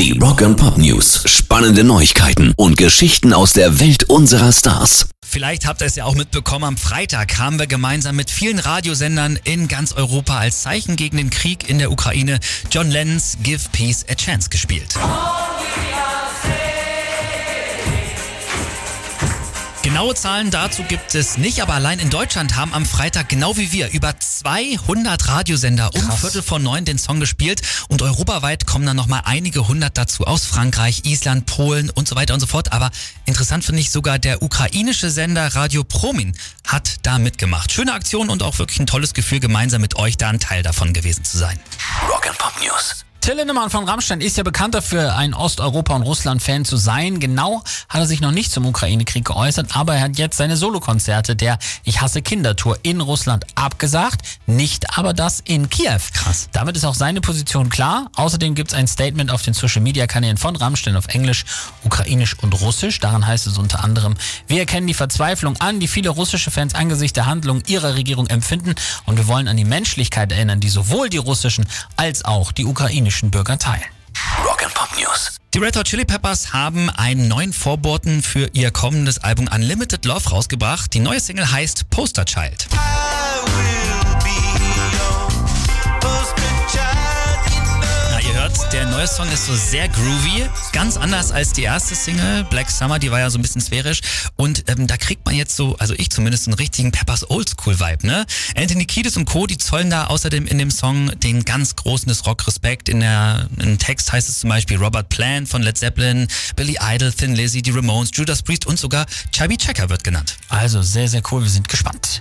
Die Rock and Pop News. Spannende Neuigkeiten und Geschichten aus der Welt unserer Stars. Vielleicht habt ihr es ja auch mitbekommen, am Freitag haben wir gemeinsam mit vielen Radiosendern in ganz Europa als Zeichen gegen den Krieg in der Ukraine John Lennons Give Peace a Chance gespielt. Genaue Zahlen dazu gibt es nicht, aber allein in Deutschland haben am Freitag, genau wie wir, über 200 Radiosender um Viertel vor neun den Song gespielt und europaweit kommen dann nochmal einige hundert dazu aus Frankreich, Island, Polen und so weiter und so fort. Aber interessant finde ich sogar der ukrainische Sender Radio Promin hat da mitgemacht. Schöne Aktion und auch wirklich ein tolles Gefühl, gemeinsam mit euch da ein Teil davon gewesen zu sein. Rock and Pop News. Till Lindemann von Rammstein ist ja bekannt dafür, ein Osteuropa- und Russland-Fan zu sein. Genau hat er sich noch nicht zum Ukraine-Krieg geäußert, aber er hat jetzt seine Solokonzerte der Ich hasse Kindertour in Russland abgesagt, nicht aber das in Kiew. Krass. Damit ist auch seine Position klar. Außerdem gibt es ein Statement auf den Social-Media-Kanälen von Rammstein auf Englisch, Ukrainisch und Russisch. Daran heißt es unter anderem, wir erkennen die Verzweiflung an, die viele russische Fans angesichts der Handlungen ihrer Regierung empfinden und wir wollen an die Menschlichkeit erinnern, die sowohl die russischen als auch die ukrainischen Bürger teilen. Rock and Pop News. Die Red Hot Chili Peppers haben einen neuen Vorboten für ihr kommendes Album Unlimited Love rausgebracht. Die neue Single heißt Poster Child. Na, hört, der neue Song ist so sehr groovy, ganz anders als die erste Single, Black Summer, die war ja so ein bisschen sphärisch. Und ähm, da kriegt man jetzt so, also ich zumindest, einen richtigen Peppers Oldschool-Vibe, ne? Anthony Kiedis und Co., die zollen da außerdem in dem Song den ganz großen des Rock-Respekt. In der im Text heißt es zum Beispiel Robert Plant von Led Zeppelin, Billy Idol, Thin Lizzy, die Ramones, Judas Priest und sogar Chubby Checker wird genannt. Also sehr, sehr cool. Wir sind gespannt.